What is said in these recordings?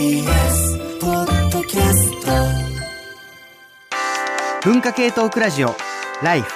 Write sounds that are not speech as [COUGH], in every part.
TBS ポッドキャスト文化系トークラジオライフ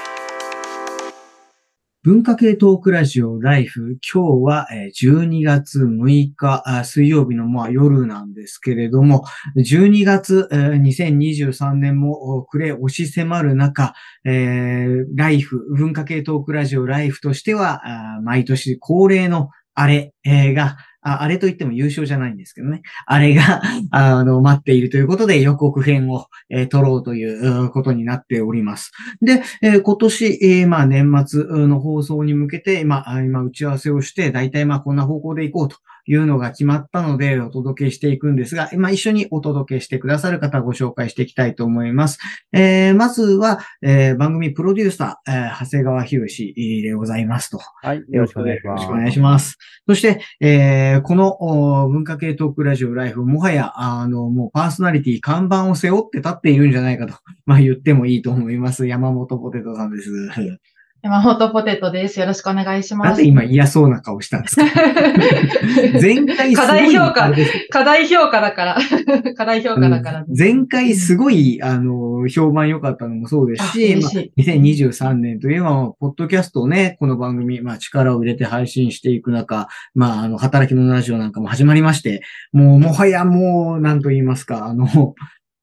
文化系トークラジオライフ。今日はえー12月6日、あ水曜日のまあ夜なんですけれども、12月えー2023年もお暮れ押し迫る中、えーライフ、文化系トークラジオライフとしては、毎年恒例のあれえーが、ああれと言っても優勝じゃないんですけどね。あれが、あの、待っているということで予告編を、えー撮ろうといううことになっております。で、えー今年、えーまあ年末の放送に向けて、まあ今打ち合わせをして、大体まあこんな方向で行こうというのが決まったので、お届けしていくんですが、今一緒にお届けしてくださる方をご紹介していきたいと思います。えーまずは、えー番組プロデューサー、えー長谷川博士でございますと。はい、よろしくお願いします。よろしくお願いします。そして、えーこのお文化系トークラジオライフ、もはや、あの、もうパーソナリティ看板を背負って立っているんじゃないかと、まあ言ってもいいと思います。山本ポテトさんです。山本ポテトです。よろしくお願いしますなぜ。今嫌そうな顔したんですか？[LAUGHS] 前回すごい課題評価課題評価だから。課題評価だから。[LAUGHS] 前回すごい、あの、評判良かったのもそうですあし、まあ嬉しい2023年といえば、まあポッドキャストをね、この番組、まあ力を入れて配信していく中、まあ、あの、働き者ラジオなんかも始まりまして、もう、もはやもう、なんと言いますか、あの、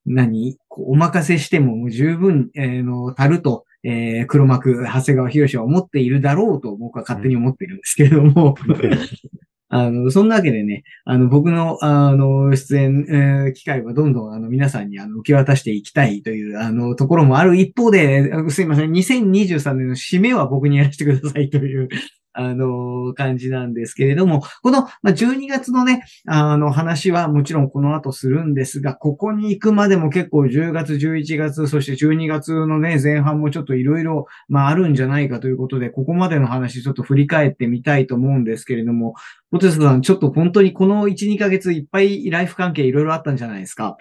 何？お任せしても十分、えーの、足ると、えー黒幕、長谷川博士は思っているだろうと僕は勝手に思っているんですけれども、[LAUGHS] あの、そんなわけでね、あの、僕の、あの、出演、えー機会はどんどん、あの、皆さんに、あの、受け渡していきたいという、あの、ところもある一方で、すいません、2023年の締めは僕にやらせてくださいという、あの、感じなんですけれども、この、ま、12月のね、あの、話はもちろんこの後するんですが、ここに行くまでも結構10月、11月、そして12月のね、前半もちょっといろいろ、まあ、あるんじゃないかということで、ここまでの話ちょっと振り返ってみたいと思うんですけれども、ポテトさん、ちょっと本当にこの1、2ヶ月いっぱいライフ関係いろいろあったんじゃないですか？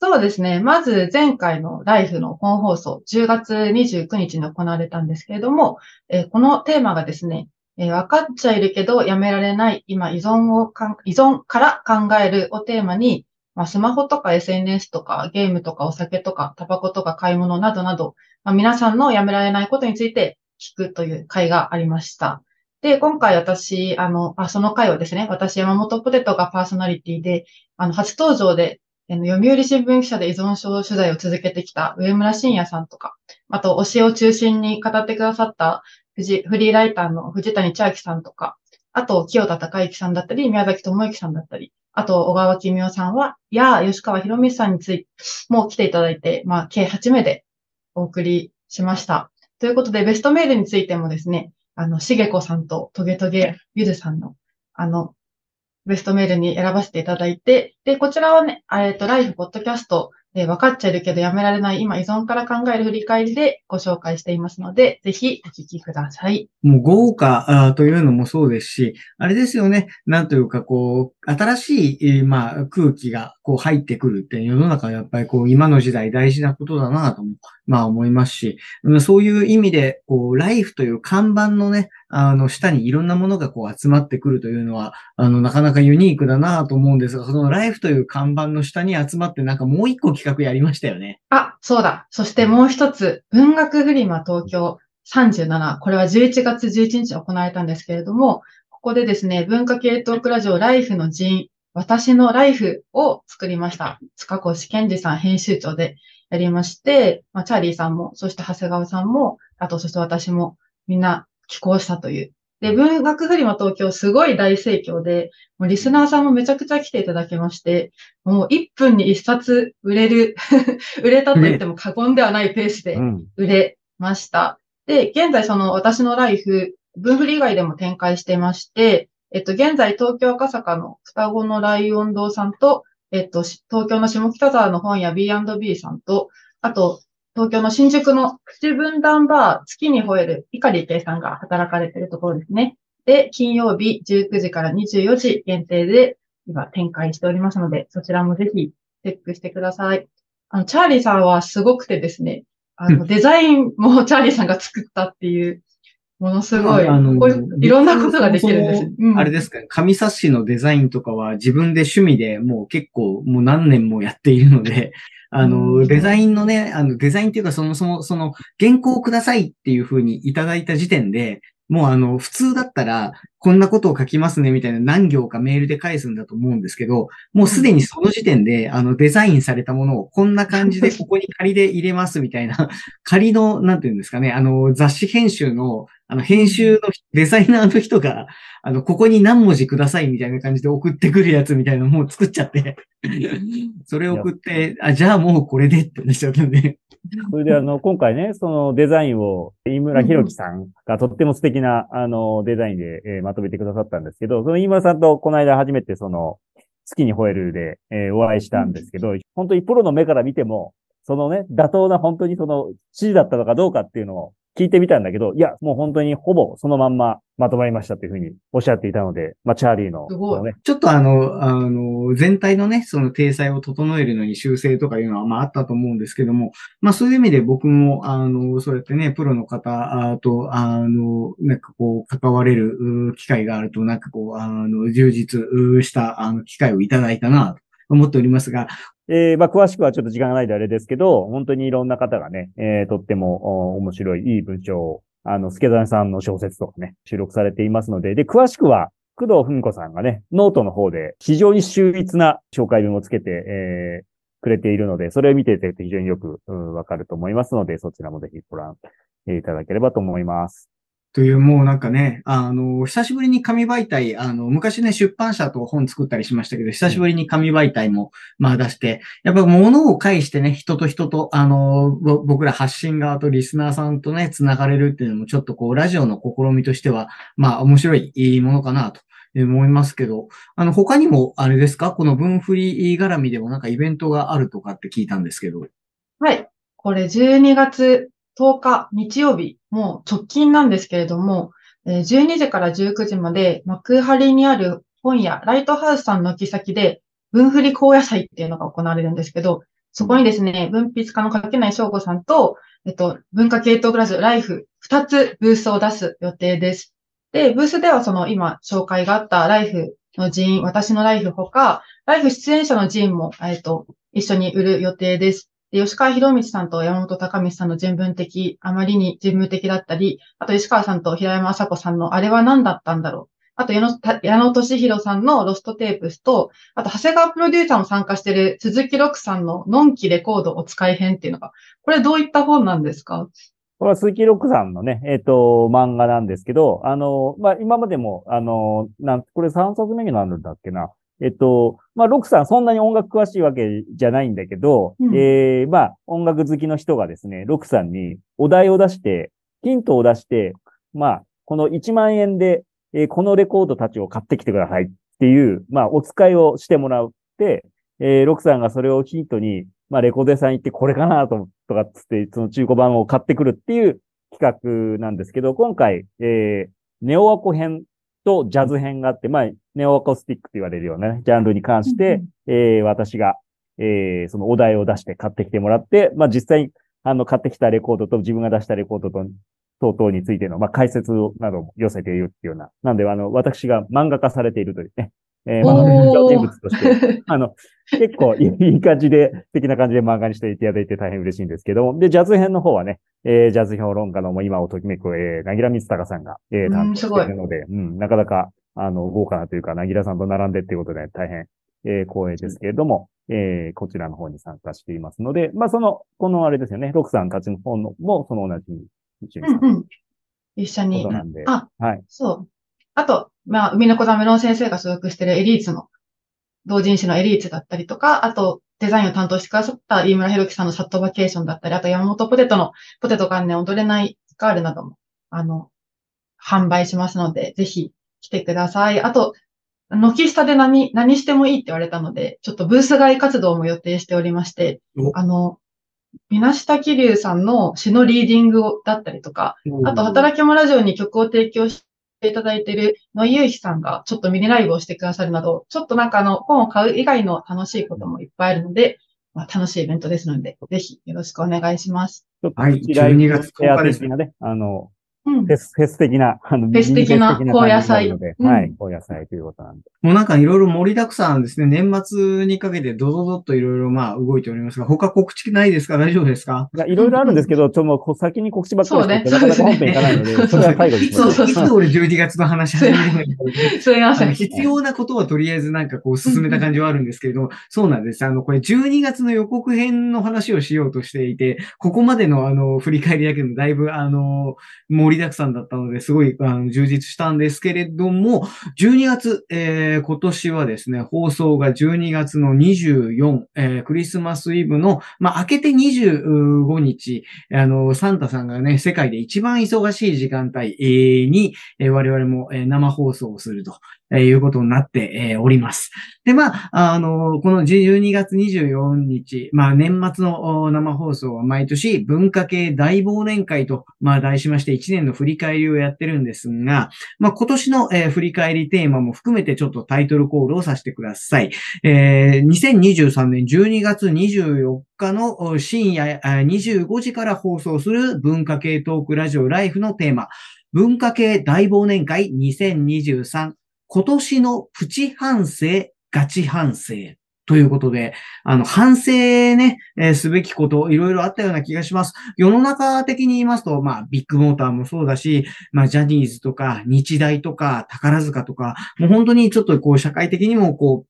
そうですね。まず前回のライフの本放送、10月29日に行われたんですけれども、えーこのテーマがですね、えー分かっちゃいるけどやめられない、今依存を、依存から考えるをテーマに、まあ、スマホとか SNS とかゲームとかお酒とかタバコとか買い物などなど、まあ、皆さんのやめられないことについて聞くという回がありました。で、今回私、あの、あ、その回はですね、私山本ポテトがパーソナリティで、あの、初登場であの読売新聞記者で依存症取材を続けてきた上村晋也さんとか、あと、推しを中心に語ってくださったフジフリーライターの藤谷千秋さんとか、あと、清田隆之さんだったり、宮崎智之さんだったり、あと、小川君代さんは、やあ吉川博美さんについても来ていただいて、まあ、計8名でお送りしました。ということで、ベストメールについてもですね、あの、しげこさんとトゲトゲゆずさんの、あの、ベストメールに選ばせていただいて、で、こちらはね、えっと、ライフポッドキャスト、えー分かっちゃいるけどやめられない今依存から考える振り返りでご紹介していますので、ぜひお聞きください。もう豪華というのもそうですし、あれですよね。なんというか、こう、新しい、えーまあ、空気が、こう、入ってくるって、世の中はやっぱり、こう、今の時代大事なことだなとも、まあ、思いますし、そういう意味で、こう、ライフという看板のね、あの、下にいろんなものがこう、集まってくるというのは、あの、なかなかユニークだなと思うんですが、そのライフという看板の下に集まって、なんかもう一個企画やりましたよね。あ、そうだ。そしてもう一つ、文学フリマ東京37。これは11月11日行われたんですけれども、ここでですね、文化系トークラジオライフの人、私のライフを作りました。塚越健二さん編集長でやりまして、まあ、チャーリーさんも、そして長谷川さんも、あとそして私もみんな寄稿したという。で、文学フリマ東京すごい大盛況で、もうリスナーさんもめちゃくちゃ来ていただきまして、もう1分に1冊売れる、[LAUGHS] 売れたと言っても過言ではないペースでうん。売れました。で、現在その私のライフ、文振り以外でも展開してまして、えっと、現在東京赤坂の双子のライオン堂さんと、えっと、し東京の下北沢の本屋 B&B さんと、あと、東京の新宿のプチ分断バー月に吠える碇圭さんが働かれているところですね。で、金曜日19時から24時限定で今展開しておりますので、そちらもぜひチェックしてください。あの、チャーリーさんはすごくてですね、あの、デザインもチャーリーさんが作ったっていう、ものすごい、あのいろんなことができるんです。うんあれですかね、紙冊子のデザインとかは自分で趣味でもう結構もう何年もやっているので、[LAUGHS] あうの、んデザインのね、あの、デザインっていうかそもそも、その、原稿をくださいっていうふうにいただいた時点で、もうあの、普通だったら、こんなことを書きますねみたいな何行かメールで返すんだと思うんですけど、もうすでにその時点で、あの、デザインされたものをこんな感じでここに仮で入れますみたいな、仮の、なんていうんですかね、あの、雑誌編集の、あの、編集のデザイナーの人が、あの、ここに何文字くださいみたいな感じで送ってくるやつみたいなのもう作っちゃって、[LAUGHS] それを送って、あ、じゃあもうこれでってなっちゃったんで、それであの、今回ね、そのデザインを、飯村博樹さんがとっても素敵な、あの、デザインで、えーまとめてくださったんですけど、その飯村さんとこの間初めてその、月に吠えるで、えーお会いしたんですけど、本当にプロの目から見ても、そのね、妥当な本当にその指示だったのかどうかっていうのを聞いてみたんだけど、いや、もう本当にほぼそのまんままとまりましたというふうにおっしゃっていたので、まあ、チャーリーの、ね、ちょっとあの、あの、全体のね、その体裁を整えるのに修正とかいうのは、まああったと思うんですけども、まあそういう意味で僕も、あの、そうやってね、プロの方あと、あの、なんかこう、関われるう機会があると、なんかこう、あの、充実うした、あの、機会をいただいたな、と思っておりますが、えーまあ、詳しくはちょっと時間がないであれですけど、本当にいろんな方がね、えーとっても面白い、いい文章を、あの、助谷さんの小説とかね、収録されていますので、で、詳しくは、工藤文子さんがね、ノートの方で非常に秀逸な紹介文をつけて、えーくれているので、それを見ていただいて非常によくうんわかると思いますので、そちらもぜひご覧いただければと思います。という、もうなんかね、あの、久しぶりに紙媒体、あの、昔ね、出版社と本作ったりしましたけど、久しぶりに紙媒体も、まあ出して、やっぱ物を介してね、人と人と、あの、僕ら発信側とリスナーさんとね、繋がれるっていうのも、ちょっとこう、ラジオの試みとしては、まあ面白いいいものかなと。思いますけど、あの、他にも、あれですか？この分振り絡みでもなんかイベントがあるとかって聞いたんですけど。はい。これ12月10日日曜日、もう直近なんですけれども、12時から19時まで幕張にある本屋ライトハウスさんの軒先で分振り高野祭っていうのが行われるんですけど、そこにですね、文筆家の柿内翔吾さんと、えっと、文化系統クラスライフ2つブースを出す予定です。で、ブースではその今紹介があったライフの人員、私のライフほか、ライフ出演者の人員も、えっと、一緒に売る予定です。吉川博道さんと山本隆道さんの人文的、あまりに人文的だったり、あと吉川さんと平山麻子さんのあれは何だったんだろう。あと矢野矢野俊弘さんのロストテープスと、あと長谷川プロデューサーも参加している鈴木六さんののんきレコードお使い編っていうのが、これどういった本なんですか？これは鈴木ロックさんのね、えっ、と、漫画なんですけど、あの、まあ、今までも、あの、なん、これ3冊目になるんだっけな。えっと、まあ、ロックさんそんなに音楽詳しいわけじゃないんだけど、うん。ええまあ、音楽好きの人がですね、ロックさんにお題を出して、ヒントを出して、まあ、この1万円で、えーこのレコードたちを買ってきてくださいっていう、まあ、お使いをしてもらって、えーロックさんがそれをヒントに、まあ、レコード屋さん行ってこれかなと、とかっつって、その中古版を買ってくるっていう企画なんですけど、今回、えーネオアコ編とジャズ編があって、まあ、ネオアコスティックと言われるようなね、ジャンルに関して、えー私が、えーそのお題を出して買ってきてもらって、まあ、実際に、あの、買ってきたレコードと自分が出したレコードと、等々についての、まあ、解説なども寄せているっていうような。なんで、あの、私が漫画化されているというね、えー、まあ、おー人物として、[LAUGHS] あの、結構いい感じで、素敵な感じで漫画にしていただいて大変嬉しいんですけども。で、ジャズ編の方はね、えージャズ評論家のもう今をときめく、えー、なぎらみつたかさんが、えー、うん担当しているので、うん、なかなか、あの、豪華なというか、なぎらさんと並んでっていうことで大変、えー、光栄ですけれども、えー、こちらの方に参加していますので、まあ、その、このあれですよね、ロクさんたちの方のも、その同じに、一緒にうんうん。一緒にこと。なんで、あ、はい。そう。あと、まあ、海の子ザメロン先生が所属しているエリーツの、同人誌のエリーツだったりとか、あと、デザインを担当してくださった飯村博樹さんのサットバケーションだったり、あと山本ポテトのポテト関連踊れないガールなども、あの、販売しますので、ぜひ来てください。あと、軒下で何、何してもいいって言われたので、ちょっとブース外活動も予定しておりましてお、あの、みなしたきりゅうさんの詩のリーディングをだったりとか、あと、働き者ラジオに曲を提供していただいている野井ゆうひさんがちょっとミニライブをしてくださるなど、ちょっとなんかあの、本を買う以外の楽しいこともいっぱいあるので、まあ、楽しいイベントですので、ぜひよろしくお願いします。はいプチライブ12月10日ですね、あの、うんフェス、フェス的な、あの、フェス的な高野菜。はい、高野菜ということなんで。もうなんかいろいろ盛りだくさんですね。年末にかけてドドドッといろいろまあ動いておりますが、他告知ないですか？大丈夫ですか？いやいろいろあるんですけど、ちょっともうこう先に告知ばっかりして本編いかないので、そうですね。それは最後にしましょそうそういつ俺12月の話始めるのに。すみません。必要なことはとりあえずなんかこう進めた感じはあるんですけれども、そうなんです。あの、これ12月の予告編の話をしようとしていて、ここまでのあの、振り返りだけでもだいぶあの、盛りだくさんだったので、すごいあの充実したんですけれども、12月、えー今年はですね、放送が12月の24、えークリスマスイブの、まあ、明けて25日、あの、サンタさんがね、世界で一番忙しい時間帯に、えー我々もえー生放送をするとえーいうことになってえーおります。で、まあ、あの、この12月24日、まあ、年末の生放送は毎年文化系大忘年会と、まあ、題しまして1年の振り返りをやってるんですが、まあ、今年の、えー振り返りテーマも含めてちょっとタイトルコールをさせてください。えー2023年12月24日の深夜25時から放送する文化系トークラジオライフのテーマ、文化系大忘年会2023今年のプチ反省、ガチ反省。ということで、あの、反省ね、えーすべきこと、いろいろあったような気がします。世の中的に言いますと、まあ、ビッグモーターもそうだし、まあ、ジャニーズとか、日大とか、宝塚とか、もう本当にちょっとこう、社会的にもこ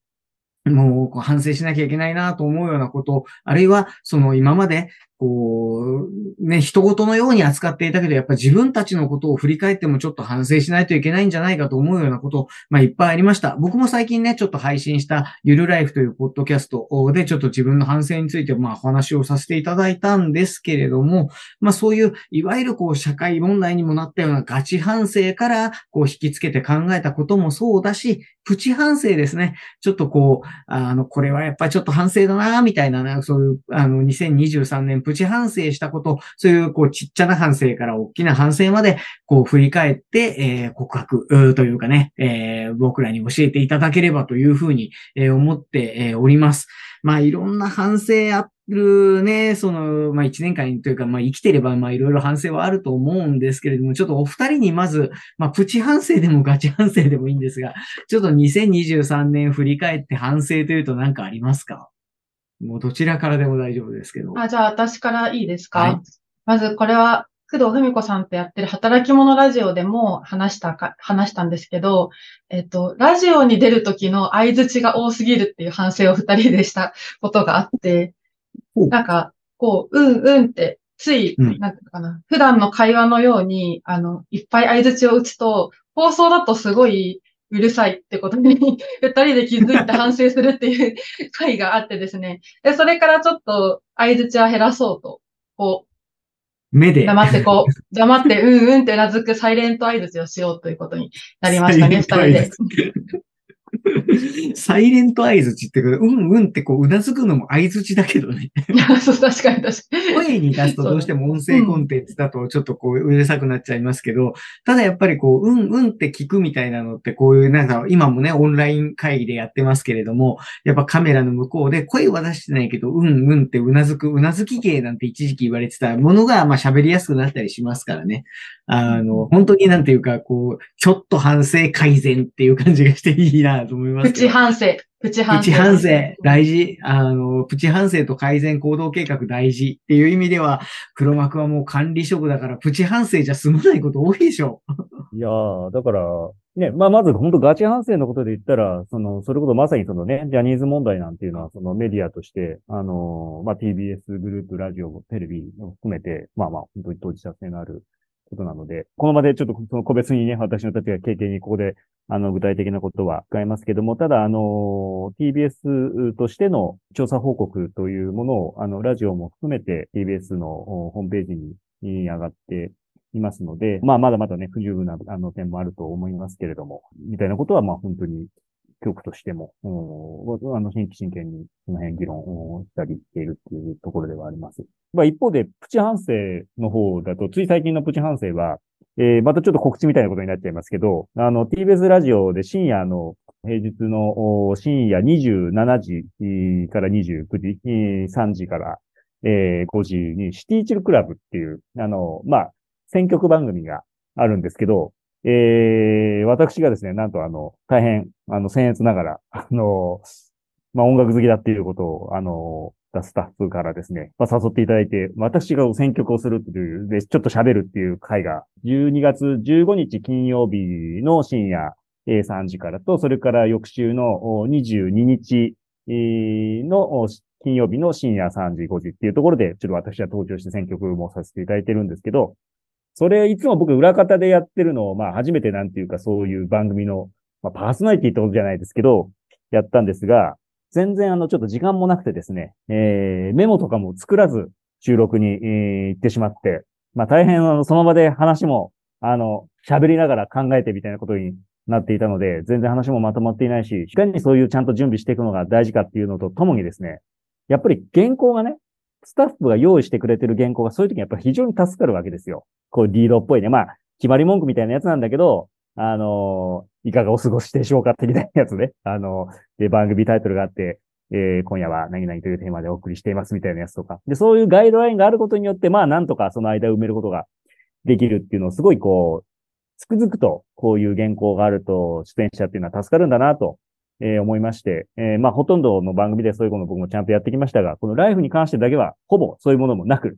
う、もうこう反省しなきゃいけないなと思うようなこと、あるいは、その今まで、こう、ね、人事のように扱っていたけど、やっぱ自分たちのことを振り返ってもちょっと反省しないといけないんじゃないかと思うようなこと、まあいっぱいありました。僕も最近ね、ちょっと配信したゆるライフというポッドキャストでちょっと自分の反省についてまあお話をさせていただいたんですけれども、まあそういう、いわゆるこう社会問題にもなったようなガチ反省からこう引きつけて考えたこともそうだし、プチ反省ですね。ちょっとこう、あの、これはやっぱちょっと反省だな、みたいなね、そういう、あの、2023年プチ反省したこと、そういう、こう、ちっちゃな反省から大きな反省まで、こう、振り返って、えー告白というかね、えー僕らに教えていただければというふうに、え思って、おります。まあ、いろんな反省あるね、その、まあ、一年間というか、まあ、生きてれば、まあ、いろいろ反省はあると思うんですけれども、ちょっとお二人にまず、まあ、プチ反省でもガチ反省でもいいんですが、ちょっと2023年振り返って反省というと何かありますか？もうどちらからでも大丈夫ですけど。あ、じゃあ私からいいですか、はい。まずこれは、工藤文子さんとやってる働き者ラジオでも話したか、話したんですけど、えっと、ラジオに出る時の相槌が多すぎるっていう反省を二人でした [LAUGHS] ことがあってなんか、こう、うんうんって、つい、うん。なんていうのかな、普段の会話のように、あの、いっぱい相槌を打つと、放送だとすごいうるさいってことに [LAUGHS] 二人で気づいて反省するっていう [LAUGHS] 回があってですね。で、それからちょっと相槌は減らそうと、こう、目で。黙ってこう、[LAUGHS] 黙ってうんうんってうなずくサイレント相槌をしようということになりましたね、二人で。[LAUGHS] サイレント相槌ってうんうんってこう、うなずくのも相槌だけどね。そう、確かに確かに。声に出すとどうしても音声コンテンツだとちょっとこう、うるさくなっちゃいますけど、ただやっぱりこう、うんうんって聞くみたいなのって、こういうなんか、今もね、オンライン会議でやってますけれども、やっぱカメラの向こうで声は出してないけど、うんうんってうなずく、うなずき芸なんて一時期言われてたものが、まあ喋りやすくなったりしますからね。あの、本当になんていうか、こう、ちょっと反省改善っていう感じがしていいなと思いますプ。チ反省。プチ反省。プチ反省、大事。あの、プチ反省と改善行動計画大事っていう意味では、黒幕はもう管理職だから、プチ反省じゃ済まないこと多いでしょ。いやー、だから、ね、まあ、まず本当ガチ反省のことで言ったら、その、それこそまさにそのね、ジャニーズ問題なんていうのは、そのメディアとして、あのーまあ、TBS グループ、ラジオ、テレビを含めて、まあまあ、本当に当事者性のあることなので、この場でちょっとその個別にね、私の立場経験にここで、あの、具体的なことは伺いますけども、ただ、あの TBS としての調査報告というものを、あの、ラジオも含めて TBS のホームページにに上がっていますので、まあ、まだまだね、不十分なあの点もあると思いますけれども、みたいなことは、まあ、本当に、局としても、あの、新規真剣にその辺議論をしたりしているっていうところではあります。まあ、一方で、プチ反省の方だと、つい最近のプチ反省は、えー、またちょっと告知みたいなことになっちゃいますけど、あの、TBS ラジオで深夜の、平日の深夜27時から29時、3時から、えー5時にシティチルクラブっていう、あの、まあ、選曲番組があるんですけど、えー、私がですね、なんとあの、大変、あの、僭越ながら、あの、まあ、音楽好きだっていうことを、あの、スタッフからですね、まあ、誘っていただいて、私が選曲をするっていう、で、ちょっと喋るっていう回が、12月15日金曜日の深夜、3時からと、それから翌週の22日、の金曜日の深夜3時、5時っていうところで、ちょっと私は登場して選曲もさせていただいてるんですけど、それ、いつも僕裏方でやってるのを、まあ初めてなんていうかそういう番組の、まあパーソナリティってことじゃないですけど、やったんですが、全然あのちょっと時間もなくてですね、えー、メモとかも作らず収録に、えー、行ってしまって、まあ大変あのその場で話も、あの、喋りながら考えてみたいなことになっていたので、全然話もまとまっていないし、いかにそういうちゃんと準備していくのが大事かっていうのとともにですね、やっぱり原稿がね、スタッフが用意してくれてる原稿がそういう時にやっぱり非常に助かるわけですよ。こうリードっぽいね。まあ、決まり文句みたいなやつなんだけど、あの、いかがお過ごしでしょうか的なやつね。[LAUGHS] あのー、で、番組タイトルがあって、えー、今夜は何々というテーマでお送りしていますみたいなやつとか。で、そういうガイドラインがあることによって、まあ、なんとかその間埋めることができるっていうのをすごいこう、つくづくとこういう原稿があると出演者っていうのは助かるんだなとえー、思いまして、えー、まあ、ほとんどの番組でそういうこと僕もちゃんとやってきましたが、このライフに関してだけは、ほぼそういうものもなく、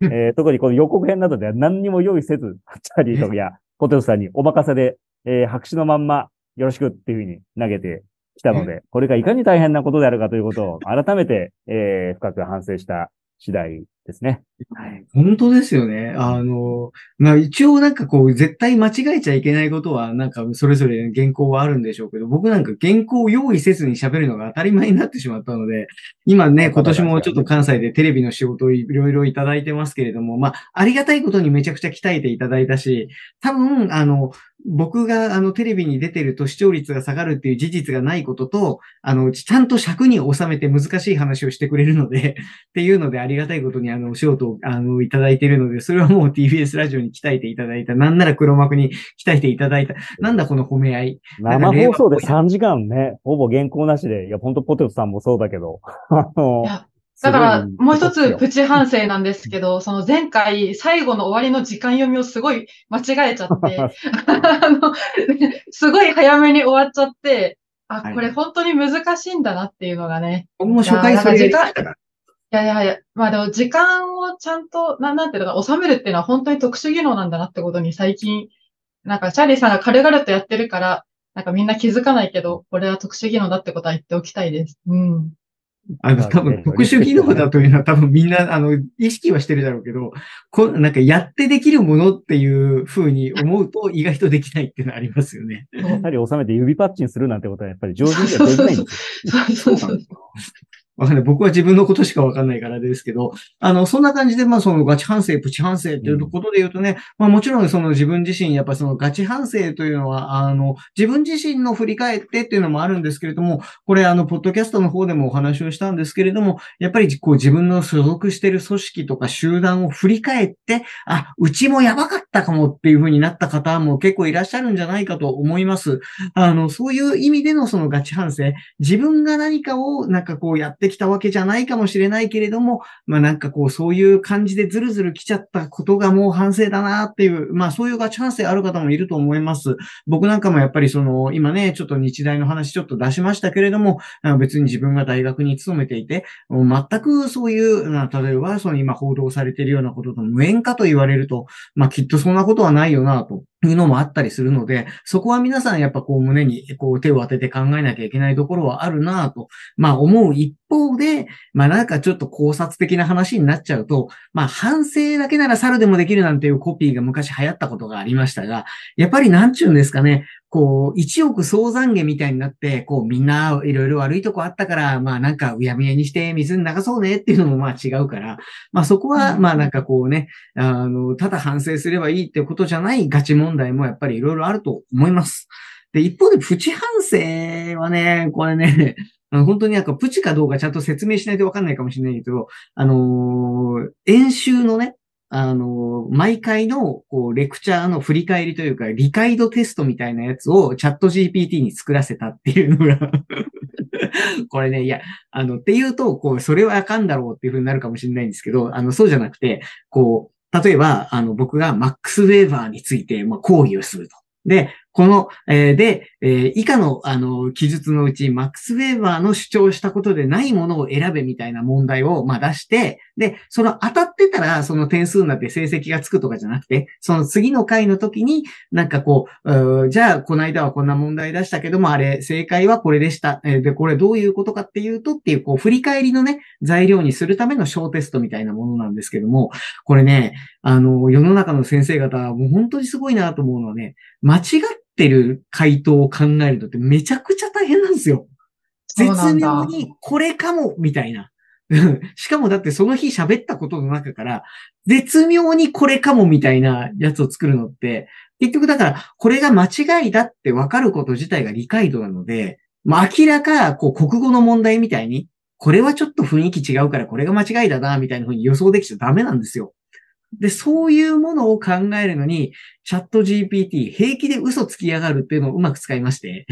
[LAUGHS] えー、特にこの予告編などでは何にも用意せず、チャーリーとかや、ポテトさんにお任せで、えー、白紙のまんま、よろしくっていうふうに投げてきたので、これがいかに大変なことであるかということを改めて、えー、深く反省した次第ですね。はい。本当ですよね。あの、まあ一応なんかこう、絶対間違えちゃいけないことは、なんかそれぞれ原稿はあるんでしょうけど、僕なんか原稿を用意せずに喋るのが当たり前になってしまったので、今ね、今年もちょっと関西でテレビの仕事をいろいろいただいてますけれども、まあ、ありがたいことにめちゃくちゃ鍛えていただいたし、多分、あの、僕があのテレビに出てると視聴率が下がるっていう事実がないことと、あの、ちゃんと尺に収めて難しい話をしてくれるので、[LAUGHS] っていうのでありがたいことにあの、お仕事をあの、いただいているので、それはもう TBS ラジオに鍛えていただいた。なんなら黒幕に鍛えていただいた。なんだこの褒め合い。生放送で3時間ね、ほぼ原稿なしで、いや、ほんとポテトさんもそうだけど。[LAUGHS] あの、だから、もう一つプチ反省なんですけど、その前回最後の終わりの時間読みをすごい間違えちゃって、[LAUGHS] あの、すごい早めに終わっちゃって、あ、これ本当に難しいんだなっていうのがね。僕も初回それ時間、いやいやいや、まあでも時間をちゃんと、ななんていうのか、収めるっていうのは本当に特殊技能なんだなってことに最近、なんかチャーリーさんが軽々とやってるから、なんかみんな気づかないけど、これは特殊技能だってことは言っておきたいです。うん。あの、多分特殊技能だというのは [LAUGHS] 多分みんな、あの、意識はしてるだろうけど、こなんかやってできるものっていうふうに思うと [LAUGHS] 意外とできないっていうのはありますよね。[LAUGHS] やはり収めて指パッチンするなんてことはやっぱり上手にはできないんですよ。そうそうそう。わかんない。僕は自分のことしかわかんないからですけど、あの、そんな感じで、まあ、そのガチ反省、プチ反省っていうことで言うとね、うん、まあ、もちろんその自分自身、やっぱそのガチ反省というのは、あの、自分自身の振り返ってっていうのもあるんですけれども、これあの、ポッドキャストの方でもお話をしたんですけれども、やっぱりこう自分の所属してる組織とか集団を振り返って、あ、うちもやばかったかもっていうふうになった方も結構いらっしゃるんじゃないかと思います。あの、そういう意味でのそのガチ反省、自分が何かをなんかこうやってきたわけじゃないかもしれないけれども、まあなんかこうそういう感じでずるずる来ちゃったことがもう反省だなっていう、まあそういうガチ反省ある方もいると思います。僕なんかもやっぱりその、今ね、ちょっと日大の話ちょっと出しましたけれども、別に自分が大学に勤めていて、全くそういう、例えばその今報道されているようなことと無縁かと言われると、まあきっとそんなことはないよなと。いうのもあったりするので、そこは皆さんやっぱこう胸にこう手を当てて考えなきゃいけないところはあるなと、まあ思う一方で、まあなんかちょっと考察的な話になっちゃうと、まあ反省だけなら猿でもできるなんていうコピーが昔流行ったことがありましたが、やっぱりなんちゅうんですかね、こう、一億総懺悔みたいになって、こう、みんないろいろ悪いとこあったから、まあなんかうやむやにして水に流そうねっていうのもまあ違うから、まあそこは、まあなんかこうね、あの、ただ反省すればいいってことじゃないガチ問題題もやっぱりいろいろあると思います。で、一方でプチ反省はね、これね、本当になんかプチかどうかちゃんと説明しないとわかんないかもしれないけど、あのー、演習のね、あの、毎回の、こう、レクチャーの振り返りというか、理解度テストみたいなやつをチャット GPT に作らせたっていうのが [LAUGHS] これね、いや、あの、っていうと、こう、それはあかんだろうっていうふうになるかもしれないんですけど、あの、そうじゃなくて、こう、例えば、あの、僕がマックス・ウェーバーについて、まあ、講義をすると。で、この、えーで、えー以下の、あの、記述のうち、マックス・ウェーバーの主張したことでないものを選べみたいな問題を、まあ、出して、で、その当たってたら、その点数になって成績がつくとかじゃなくて、その次の回の時に、なんかこう、うじゃあ、この間はこんな問題出したけども、あれ、正解はこれでした。えーで、これどういうことかっていうとっていう、こう、振り返りのね、材料にするための小テストみたいなものなんですけども、これね、あの、世の中の先生方、もう本当にすごいなと思うのはね、間違ってる回答を考えるのってめちゃくちゃ大変なんですよ。絶妙にこれかも、みたいな。う [LAUGHS] んしかもだってその日喋ったことの中から、絶妙にこれかもみたいなやつを作るのって、結局だから、これが間違いだって分かること自体が理解度なので、まあ明らか、こう国語の問題みたいに、これはちょっと雰囲気違うからこれが間違いだな、みたいな風に予想できちゃダメなんですよ。で、そういうものを考えるのに、チャット GPT 平気で嘘つきやがるっていうのをうまく使いまして、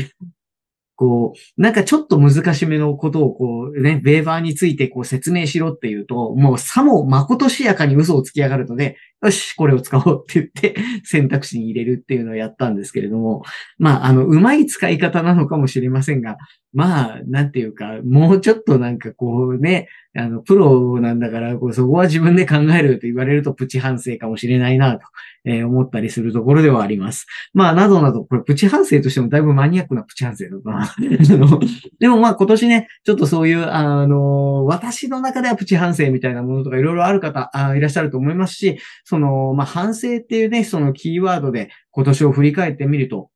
こう、なんかちょっと難しめのことをこうね、ベーバーについてこう説明しろっていうと、もうさも誠しやかに嘘をつきやがるので、よし、これを使おうって言って [LAUGHS] 選択肢に入れるっていうのをやったんですけれども、まあ、あの、うまい使い方なのかもしれませんが、まあ、なんていうか、もうちょっとなんかこうね、あの、プロなんだから、こうそこは自分で考えると言われるとプチ反省かもしれないなと、えー思ったりするところではあります。まあ、などなど、これプチ反省としてもだいぶマニアックなプチ反省だな。[LAUGHS] でもまあ今年ね、ちょっとそういう、あの、私の中ではプチ反省みたいなものとかいろいろある方あいらっしゃると思いますし、その、まあ反省っていうね、そのキーワードで今年を振り返ってみると、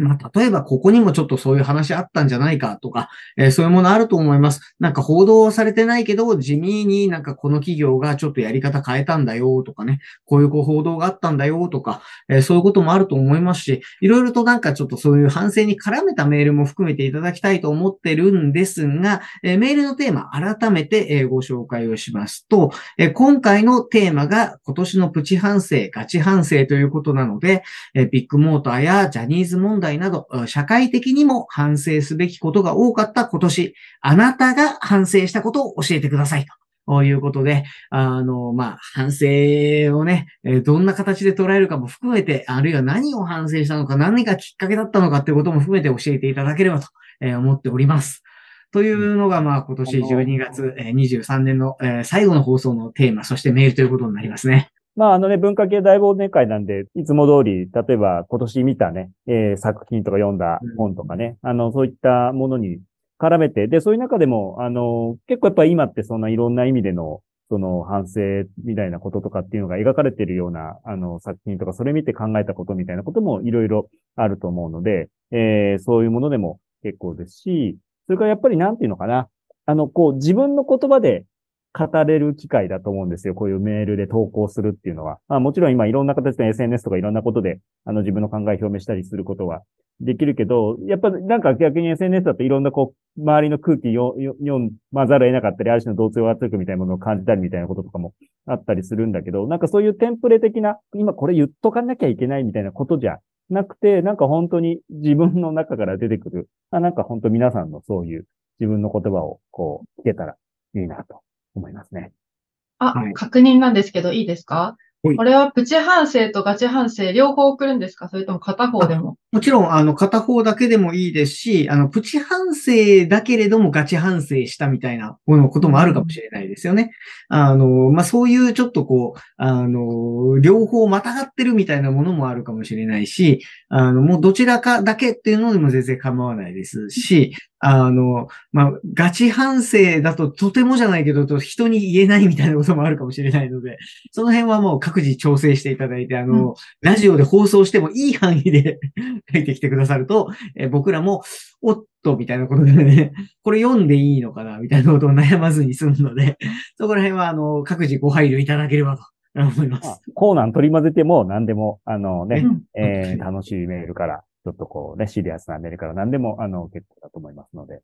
まあ、例えばここにもちょっとそういう話あったんじゃないかとか、えーそういうものあると思います。なんか報道されてないけど、地味になんかこの企業がちょっとやり方変えたんだよとかね、こういう報道があったんだよとか、えーそういうこともあると思いますし、いろいろとなんかちょっとそういう反省に絡めたメールも含めていただきたいと思ってるんですが、えーメールのテーマ改めて、ご紹介をしますと、え今回のテーマが今年のプチ反省、ガチ反省ということなので、えビッグモーターやジャニーズ問題など、うん社会的にも反省すべきことが多かった今年、あなたが反省したことを教えてくださいと。ということで、あの、まあ、反省をね、えーどんな形で捉えるかも含めて、あるいは何を反省したのか、何がきっかけだったのかっていうことも含めて教えていただければと、えー思っております。というのが、まあ、今年12月えー23年の、えー最後の放送のテーマ、そしてメールということになりますね。まあ、あのね、文化系大忘年会なんで、いつも通り、例えば今年見たね、えー作品とか読んだ本とかね、あの、そういったものに絡めて、で、そういう中でも、あの、結構やっぱり今ってそんないろんな意味での、その反省みたいなこととかっていうのが描かれているような、あの、作品とか、それ見て考えたことみたいなこともいろいろあると思うので、えーそういうものでも結構ですし、それからやっぱりなんていうのかな、あの、こう、自分の言葉で語れる機会だと思うんですよ。こういうメールで投稿するっていうのは。まあもちろん今いろんな形で SNS とかいろんなことで、あの自分の考え表明したりすることはできるけど、やっぱなんか逆に SNS だといろんなこう、周りの空気よよ読まざるを得なかったり、ある種の同調圧力みたいなものを感じたりみたいなこととかもあったりするんだけど、なんかそういうテンプレ的な、今これ言っとかなきゃいけないみたいなことじゃなくて、なんか本当に自分の中から出てくる、あなんか本当皆さんのそういう自分の言葉をこう聞けたらいいなと思いますね。あはい、確認なんですけど、いいですか？はい。これはプチ反省とガチ反省両方送るんですか？それとも片方でも？もちろん、あの、片方だけでもいいですし、あの、プチ反省だけれどもガチ反省したみたいなこともあるかもしれないですよね。あの、まあ、そういうちょっとこう、あの、両方またがってるみたいなものもあるかもしれないし、あの、もうどちらかだけっていうのでも全然構わないですし、あの、まあ、ガチ反省だととてもじゃないけど、と人に言えないみたいなこともあるかもしれないので、その辺はもう各自調整していただいて、あの、うんラジオで放送してもいい範囲で [LAUGHS] 書いてきてくださると、えー僕らも、おっと、みたいなことでね、これ読んでいいのかな、みたいなことを悩まずに済むので、そこら辺は、あの、各自ご配慮いただければと [LAUGHS] 思いままあす。コーナー取り混ぜても何でも、あのね、うんえー楽しいメールから、ちょっとこうね、シリアスなメールから何でも、あの、結構だと思いますので。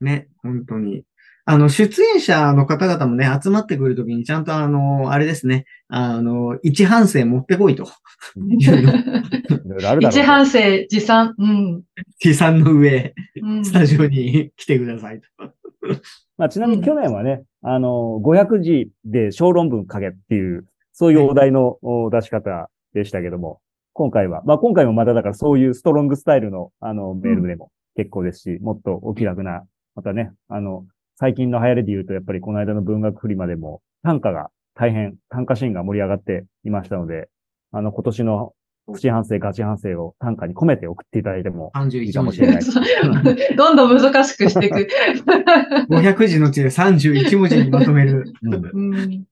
ね、本当に。あの、出演者の方々もね、集まってくるときに、ちゃんとあの、あれですね、あの、一反省持ってこいと。いろいろあるだろうけど一反省持参。うん。計算の上、うんスタジオに来てくださいと。[LAUGHS] まあ、ちなみに去年はね、あの、500字で小論文書けっていうそういうお題のお出し方でしたけども、今回は、まあ今回もまただからそういうストロングスタイルのあのメールでも結構ですし、もっとお気楽な、またね、あの、最近の流行りで言うとやっぱりこの間の文学フリマでも短歌が大変、短歌シーンが盛り上がっていましたので、あの今年のプチ反省、ガチ反省を短歌に込めて送っていただいてもいい31文字かもしれない。[LAUGHS] どんどん難しくしていく。500字のうちで31文字にまとめる。うんうん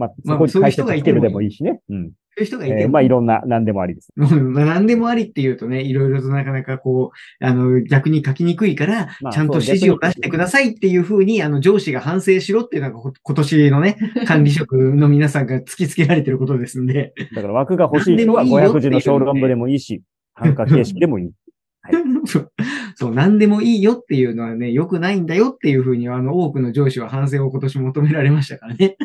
まあ、まあそこにそういう解がいてもいいでもいいしね。うん。そういう人がいてもえーまあいろんな、何でもありです。う [LAUGHS] んまあ何でもありっていうとね、いろいろとなかなかこう、あの、逆に書きにくいから、まあちゃんと指示を出してくださいっていうふうに、あの、上司が反省しろっていうのがこ今年のね、[LAUGHS] 管理職の皆さんが突きつけられてることですんで、だから枠が欲しい人は何でもいいよ500字の小論文でもいいし、短歌形式でもいい。[LAUGHS] そう、そう、何でもいいよっていうのはね、良くないんだよっていうふうに、あの、多くの上司は反省を今年求められましたからね。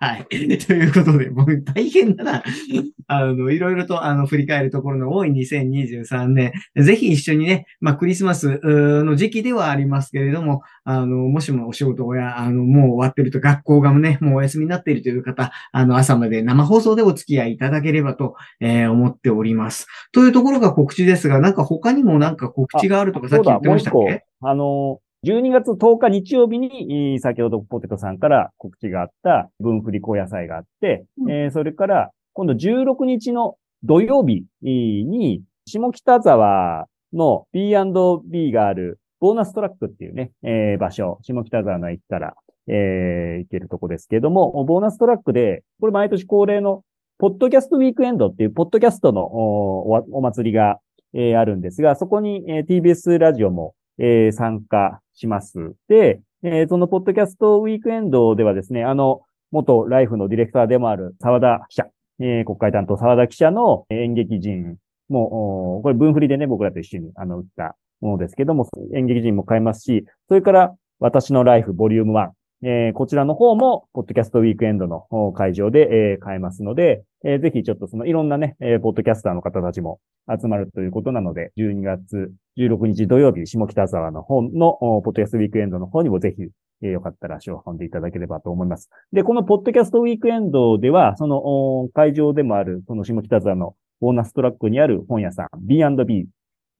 はい。[LAUGHS] ということで、もう大変だな。[LAUGHS] あの、いろいろと、あの、振り返るところの多い2023年。ぜひ一緒にね、まあ、クリスマスの時期ではありますけれども、あの、もしもお仕事や、あの、もう終わってると、学校がね、もうお休みになっているという方、あの、朝まで生放送でお付き合いいただければと、えー思っております。というところが告知ですが、なんか他にもなんか告知があるとかさっき言ってましたっけ？あの、12月10日日曜日に、えー先ほどポテトさんから告知があった分振り高野菜があって、うん。えーそれから、今度16日の土曜日えーに、下北沢の B&B があるボーナストラックっていうね、えー場所、下北沢の駅から、えー行けるとこですけども、ボーナストラックで、これ毎年恒例の、ポッドキャストウィークエンドっていう、ポッドキャストのお祭りが、えーあるんですが、そこに、えー TBS ラジオも、えー参加します。で、えーそのポッドキャストウィークエンドではですね、あの、元ライフのディレクターでもある沢田記者、えー国会担当沢田記者の演劇人も、これ文振りでね、僕らと一緒に、あの、打ったものですけども、演劇人も変えますし、それから、私のライフボリューム1、えーこちらの方も、ポッドキャストウィークエンドの会場で、えー買えますので、えーぜひちょっとそのいろんなね、えーポッドキャスターの方たちも集まるということなので、12月16日土曜日、下北沢の方の、ポッドキャストウィークエンドの方にもぜひ、えーよかったら足を運んでいただければと思います。で、このポッドキャストウィークエンドでは、その会場でもある、その下北沢のボーナストラックにある本屋さん、B&B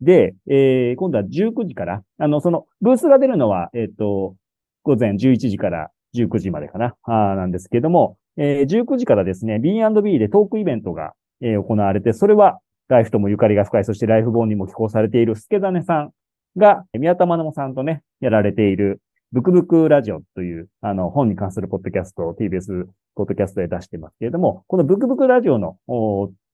で、えー今度は19時から、あの、その、ブースが出るのは、えっ、と、午前11時から19時までかな、あなんですけども、えー19時からですね、B&B でトークイベントが、えー行われて、それは、ライフともゆかりが深い、そしてライフ本にも寄稿されている助種さんが、宮田真奈さんとね、やられている、ブクブクラジオという、あの、本に関するポッドキャストを TBS ポッドキャストで出してますけれども、このブクブクラジオの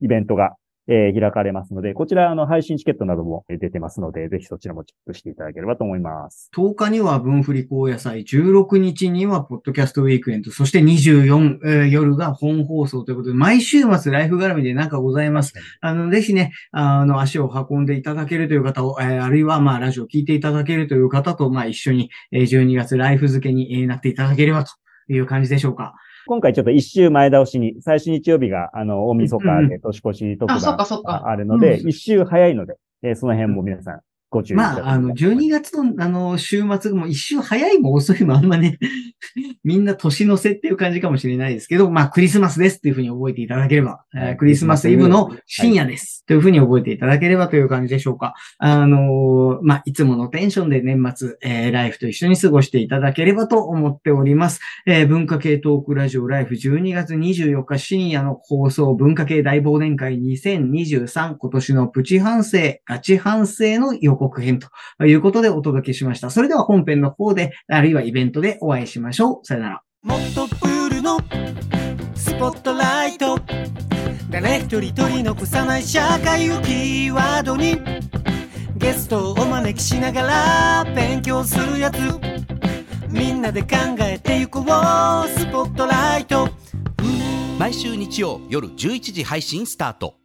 イベントが、えー開かれますので、こちら、あの、配信チケットなどもえー出てますので、ぜひそちらもチェックしていただければと思います。10日には分振り高野菜、16日にはポッドキャストウィークエンド、そして24、えー夜が本放送ということで、毎週末ライフ絡みでなんかございます。あの、ぜひね、あの、足を運んでいただけるという方を、えーあるいは、まあ、ラジオを聞いていただけるという方と、まあ、一緒に、えー12月ライフ付けにえーなっていただければという感じでしょうか。今回ちょっと一週前倒しに、最初日曜日が、あの、大晦日で年越し特番ああるので、うん。一週早いので、えーその辺も皆さんご注意まあ、あの、12月の、あの、週末も一周早いも遅いもあんまね、[LAUGHS] みんな年の瀬っていう感じかもしれないですけど、まあ、クリスマスですっていうふうに覚えていただければ、えーはいクリスマスイブの深夜です、というふうに覚えていただければという感じでしょうか。あのーまあ、いつものテンションで年末、えーライフと一緒に過ごしていただければと思っております。えー文化系トークラジオライフ12月24日深夜の放送文化系大忘年会2023今年のプチ反省、ガチ反省の予告編とということでお届けしました。それでは本編の方で、あるいはイベントでお会いしましょう。さよなら。もっとプールのスポットライト誰一人取り残さない社会をキーワードにゲストをお招きしながら勉強するやつみんなで考えてゆこうスポットライト毎週日曜夜11時配信スタート